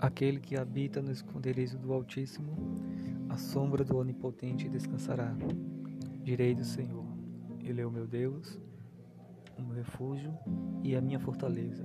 Aquele que habita no esconderijo do Altíssimo, a sombra do Onipotente descansará. Direi do Senhor: Ele é o meu Deus, o meu refúgio e a minha fortaleza,